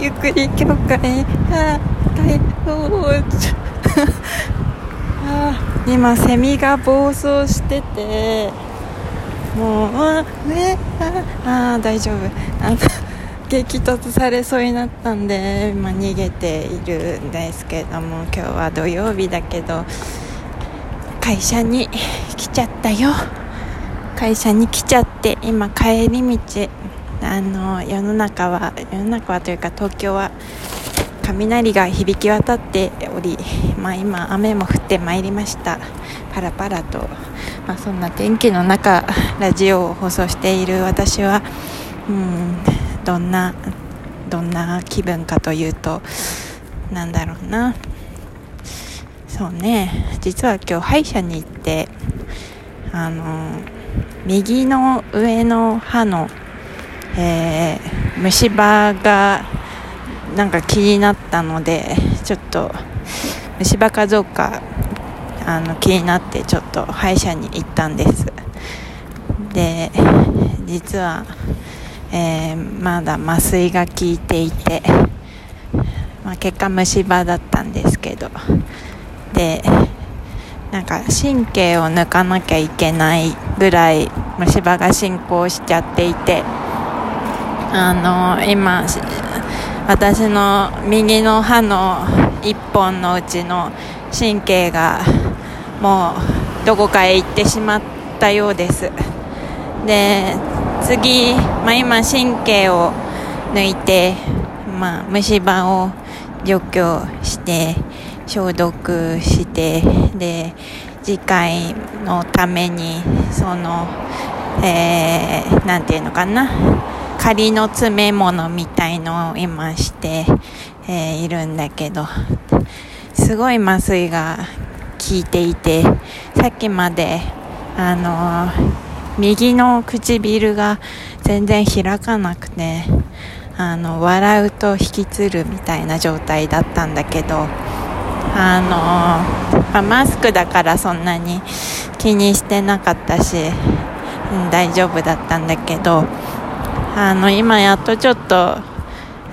ゆっくり教会あ大あ今セミが暴走しててもうあねああ大丈夫。あの激突されそうになったんで今逃げているんですけども今日は土曜日だけど会社に来ちゃったよ会社に来ちゃって今帰り道あの世の中は世の中はというか東京は雷が響き渡っており、まあ、今雨も降ってまいりました。パラパラと、まあ、そんな天気の中ラジオを放送している私はうんどんなどんな気分かというとなんだろうな。そうね。実は今日歯医者に行ってあの右の上の歯の、えー、虫歯がなんか気になったのでちょっと虫歯かどうかあの気になってちょっと歯医者に行ったんです。で実は、えー、まだ麻酔が効いていて、まあ、結果虫歯だったんですけど。でなんか神経を抜かなきゃいけないぐらい虫歯が進行しちゃっていて。あの今私の右の歯の1本のうちの神経がもうどこかへ行ってしまったようです。で次、まあ、今神経を抜いて、まあ、虫歯を除去して消毒してで次回のためにその、えー、なんていうのかな。仮の詰め物みたいのを今して、えー、いるんだけどすごい麻酔が効いていてさっきまであのー、右の唇が全然開かなくてあの笑うと引きつるみたいな状態だったんだけどあのー、まあ、マスクだからそんなに気にしてなかったし、うん、大丈夫だったんだけどあの今やっとちょっと、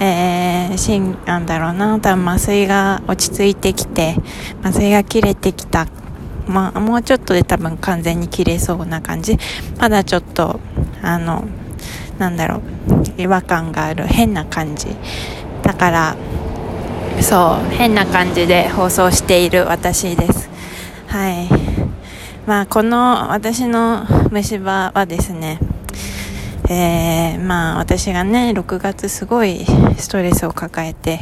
えー、しんなんだろうな多分麻酔が落ち着いてきて麻酔が切れてきた。まあ、もうちょっとで多分完全に切れそうな感じ。まだちょっとあのなんだろう違和感がある変な感じ。だからそう変な感じで放送している私です。はい。まあこの私の虫歯はですねえー、まあ私がね6月すごいストレスを抱えて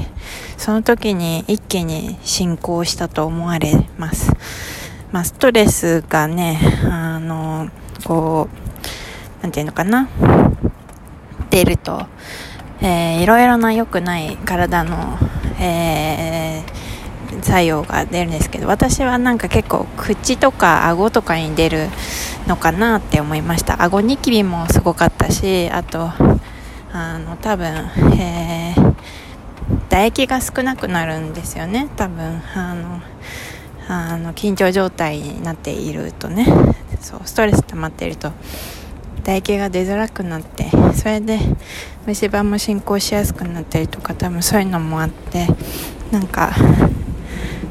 その時に一気に進行したと思われます。まあストレスがねあのこうなんていうのかな。出ると、えー、いろいろな良くない体の、えー、作用が出るんですけど私はなんか結構口とか顎とかに出るのかなって思いました。顎ニキビもすごかったしあとあの多分、えー、唾液が少なくなるんですよね。多分あのあの緊張状態になっているとね。そうストレス溜まっていると唾液が出づらくなってそれで虫歯も進行しやすくなったりとか多分そういうのもあってなんか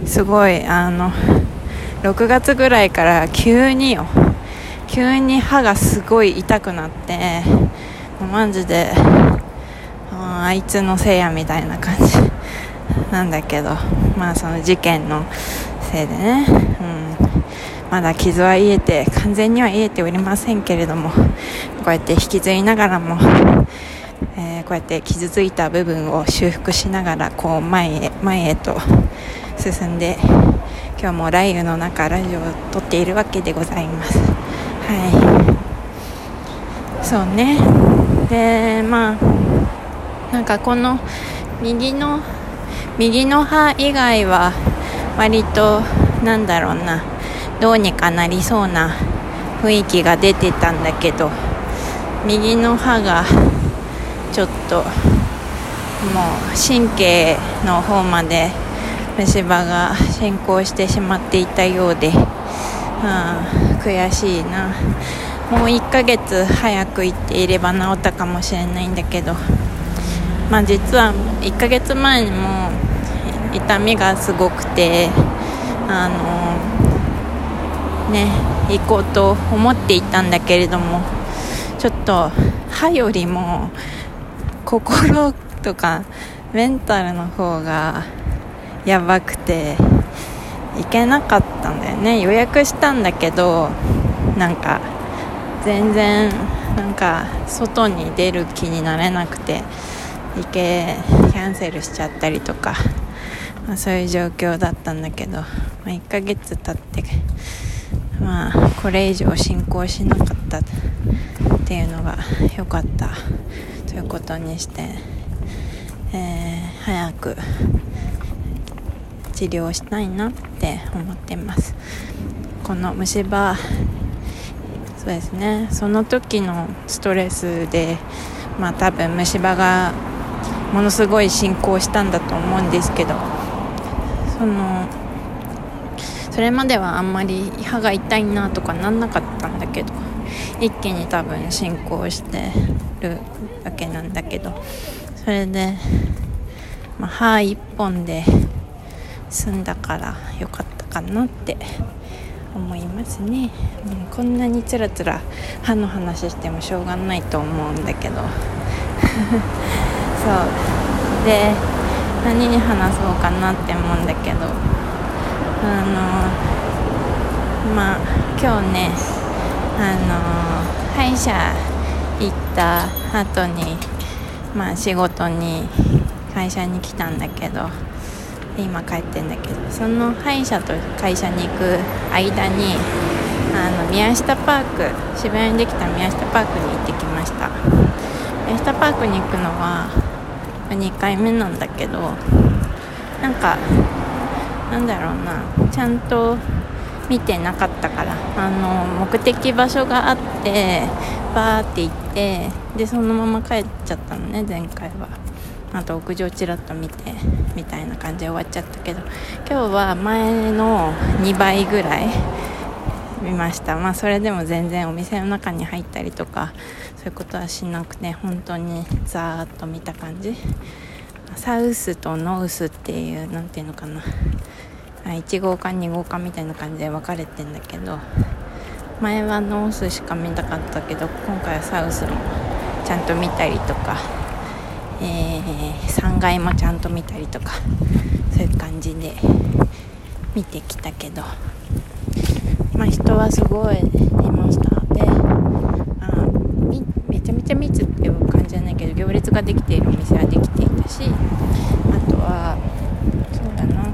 すごいあの6月ぐらいから急によ急に歯がすごい痛くなってマジであいつのせいやみたいな感じ。なんだけどまあその事件のせいでね、うん、まだ傷は癒えて完全には癒えておりませんけれどもこうやって引きずりながらも、えー、こうやって傷ついた部分を修復しながらこう前へ前へと進んで今日も雷雨の中ラジオを撮っているわけでございます。はい。そうね。でまあなんかこの右の右の歯以外は割となんだろうなどうにかなりそうな雰囲気が出てたんだけど右の歯がちょっともう神経の方まで虫歯が進行してしまっていたようで、あ悔しいな。もう1ヶ月早く行っていれば治ったかもしれないんだけど。まあ、実は1ヶ月前にも痛みがすごくてあのね行こうと思っていたんだけれどもちょっと歯よりも心とかメンタルの方がやばくて行けなかった。だよね。予約したんだけどなんか全然なんか外に出る気になれなくて行けキャンセルしちゃったりとか、まあ、そういう状況だったんだけど、まあ、1ヶ月経ってまあこれ以上進行しなかったっていうのが良かったということにして、えー、早く治療したいなって思ってます。この虫歯そうですね。その時のストレスでまあ多分虫歯がものすごい進行したんだと思うんですけどそのそれまではあんまり歯が痛いなとかなんなかったんだけど一気に多分進行してるわけなんだけどそれで、まあ、歯一本で済んだからよかったかなって思いますね、うん、こんなにつらつら歯の話してもしょうがないと思うんだけど。そう。で何に話そうかなって思うんだけど。あのまあ今日ねあの歯医者行った後にまあ仕事に会社に来たんだけど。今帰ってんだけどその歯医者と会社に行く間にあの宮下パーク渋谷にできた宮下パークに行ってきました。宮下パークに行くのは2回目なんだけどなんかなんだろうなちゃんと見てなかったからあの目的場所があってバーって行ってでそのまま帰っちゃったのね前回は。あと屋上ちらっと見てみたいな感じで終わっちゃったけど今日は前の2倍ぐらい見ました。まあそれでも全然お店の中に入ったりとかそういうことはしなくて本当にザーッと見た感じ。サウスとノウスっていう何ていうのかな。1号か2号かみたいな感じで分かれてんだけど前はノースしか見たかったけど今回はサウスもちゃんと見たりとか、えー、3階もちゃんと見たりとかそういう感じで見てきたけどまあ人はすごいいました。であめちゃめちゃ密っていう感じじゃないけど行列ができているお店はできていたしあとはそうだな。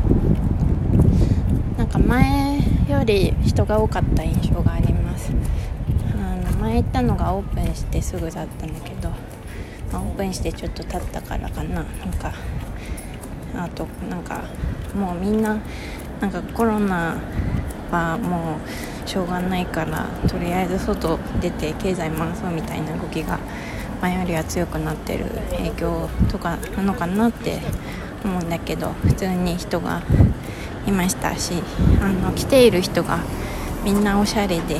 なんか前より人が多かった印象があります。あの前行ったのがオープンしてすぐだったんだけど、まあ、オープンしてちょっと経ったからかな。なんかあとなんかもうみんななんかコロナはもうしょうがないからとりあえず外出て経済回そうみたいな動きが前よりは強くなってる影響とかなのかなって思うんだけど普通に人がいましたしあの来ている人がみんなおしゃれで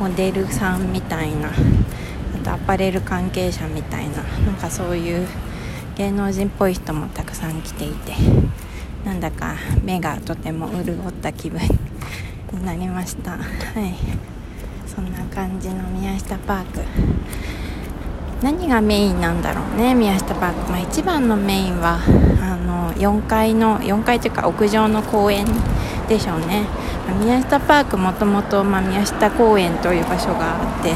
モデルさんみたいなとアパレル関係者みたいななんかそういう芸能人っぽい人もたくさん来ていてなんだか目がとても潤った気分になりました。はい。そんな感じの宮下パーク。何がメインなんだろうね宮下パーク、まあ、一番のメインはあの4階の4階というか屋上の公園でしょうね、宮下パークもともと宮下公園という場所があって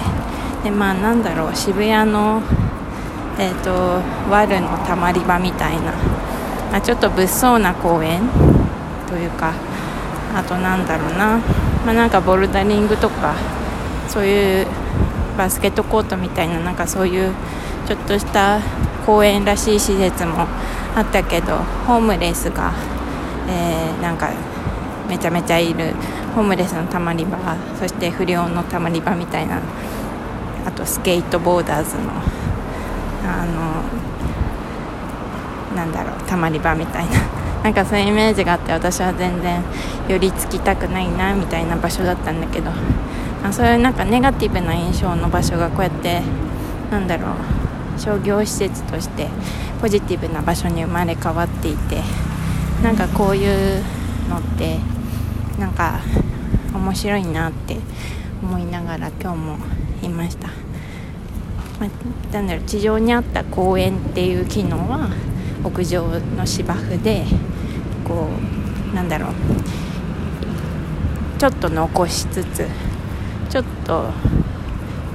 でまあなんだろう渋谷のえーと、ワルのたまり場みたいな、まあ、ちょっと物騒な公園というかあとなんだろうな、まあ、なんかボルダリングとかそういうバスケットコートみたいななんかそういうちょっとした公園らしい施設もあったけどホームレスが、えー、なんかめちゃめちゃいるホームレスのたまり場そして不良のたまり場みたいなあとスケートボーダーズのあのなんだろうたまり場みたいな。なんかそういうイメージがあって私は全然寄りつきたくないなみたいな場所だったんだけどあそういうなんかネガティブな印象の場所がこうやってなんだろう商業施設としてポジティブな場所に生まれ変わっていてなんかこういうのってなんか面白いなって思いながら今日もいました、まあ、なんだろう地上にあった公園っていう機能は屋上の芝生でこうなんだろうちょっと残しつつちょっと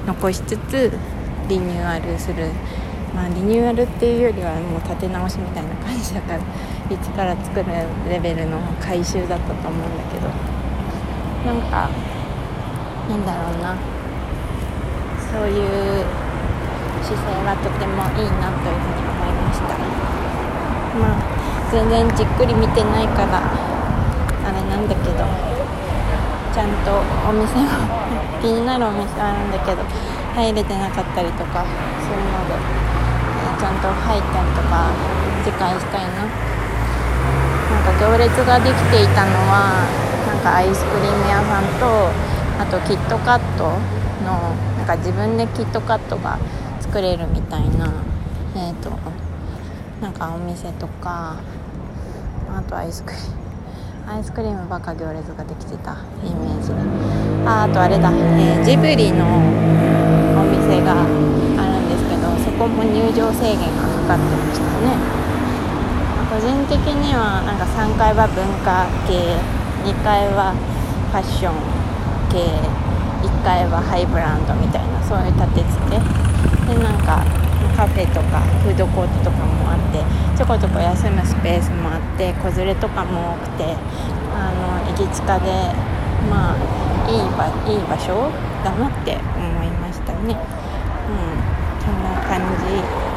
残しつつリニューアルする。まあリニューアルっていうよりはもう立て直しみたいな感じだから一から作るレベルの回収だったと思うんだけど。なんかなんだろうな。そういう姿勢はとてもいいなというふうに思いました。まあ。全然じっくり見てないからあれなんだけどちゃんとお店も 気になるお店あるんだけど入れてなかったりとかするので、えちゃんと入ったりとか次回したいな。なんか行列ができていたのはなんかアイスクリーム屋さんとあとキットカットのなんか自分でキットカットが作れるみたいなえっ、ー、となんかお店とかあとアイスクリームアイスクリームばっか行列ができてたイメージで。ああとあれだ、えー、ジブリのお店があるんですけどそこも入場制限がかかってましたね。個人的にはなんか3階は文化系2階はファッション系1階はハイブランドみたいなそういう立て付けでなんかカフェとかフードコートとかもあってちょこちょこ休むスペースもあって子連れとかも多くてあの駅近でまあいい場いい場所だなって思いましたね。うん、そんな感じ